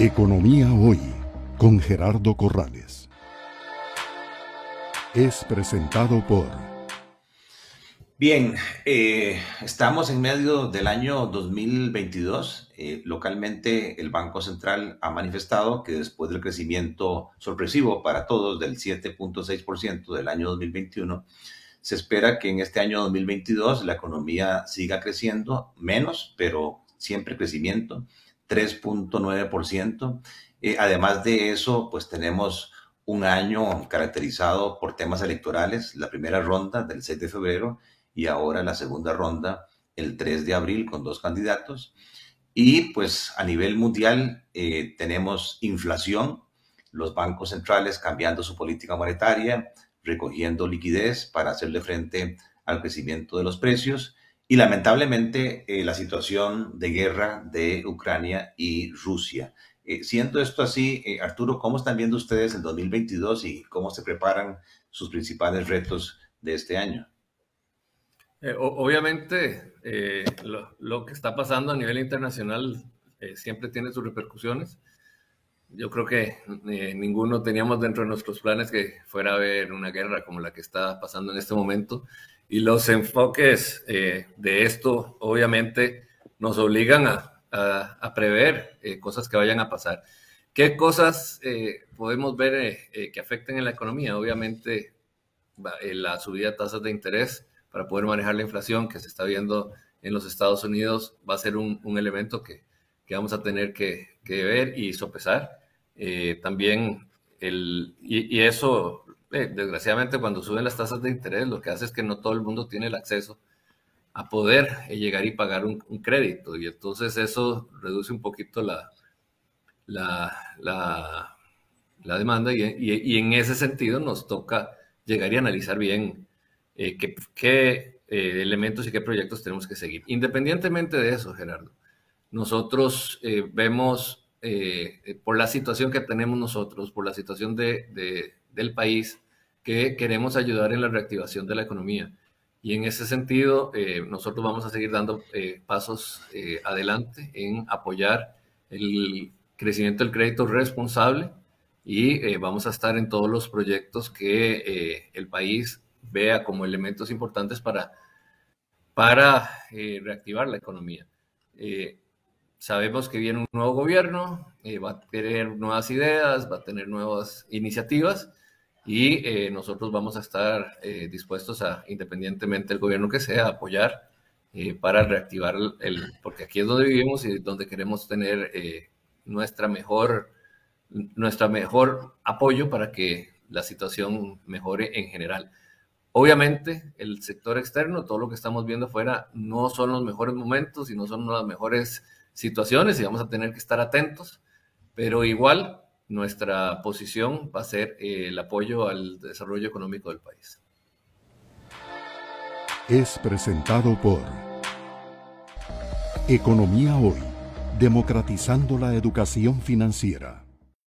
Economía Hoy con Gerardo Corrales. Es presentado por... Bien, eh, estamos en medio del año 2022. Eh, localmente el Banco Central ha manifestado que después del crecimiento sorpresivo para todos del 7.6% del año 2021, se espera que en este año 2022 la economía siga creciendo menos, pero siempre crecimiento 3.9%. Eh, además de eso, pues tenemos un año caracterizado por temas electorales, la primera ronda del 6 de febrero y ahora la segunda ronda el 3 de abril con dos candidatos. Y pues a nivel mundial eh, tenemos inflación, los bancos centrales cambiando su política monetaria, recogiendo liquidez para hacerle frente al crecimiento de los precios y lamentablemente eh, la situación de guerra de Ucrania y Rusia. Eh, siendo esto así, eh, Arturo, ¿cómo están viendo ustedes el 2022 y cómo se preparan sus principales retos de este año? obviamente, lo, lo, que está pasando a nivel internacional siempre tiene sus repercusiones. Yo creo que ninguno teníamos dentro de nuestros planes que fuera a haber una guerra como la que está pasando en este momento. Y los enfoques eh, de esto, obviamente, nos obligan a, prever eh, cosas que vayan a pasar. ¿Qué cosas eh, podemos ver que afecten en la economía? Obviamente, la subida de tasas de interés para poder manejar la inflación que se está viendo en los Estados Unidos va a ser un, elemento que, vamos a tener que, ver y sopesar. también, el, y, eso eh, desgraciadamente cuando suben las tasas de interés, lo que hace es que no todo el mundo tiene el acceso a poder eh, llegar y pagar un, crédito. Y entonces eso reduce un poquito la, la, la, demanda y, en ese sentido nos toca llegar y analizar bien eh, qué, elementos y qué proyectos tenemos que seguir. Independientemente de eso, Gerardo, nosotros vemos por la situación que tenemos nosotros, por la situación de del país que queremos ayudar en la reactivación de la economía. Y en ese sentido, eh, nosotros vamos a seguir dando eh, pasos eh, adelante en apoyar el crecimiento del crédito responsable y vamos a estar en todos los proyectos que el país vea como elementos importantes para, para reactivar la economía. Sabemos que viene un nuevo gobierno, va a tener nuevas ideas, va a tener nuevas iniciativas y eh, nosotros vamos a estar eh, dispuestos a, independientemente del gobierno que sea, apoyar eh, para reactivar el, porque aquí es donde vivimos y donde queremos tener nuestra mejor, nuestra mejor apoyo para que la situación mejore en general. Obviamente, el sector externo, todo lo que estamos viendo afuera, no son los mejores momentos y no son las mejores situaciones y vamos a tener que estar atentos, pero igual nuestra posición va a ser eh, el apoyo al desarrollo económico del país. Es presentado por Economía Hoy, democratizando la educación financiera.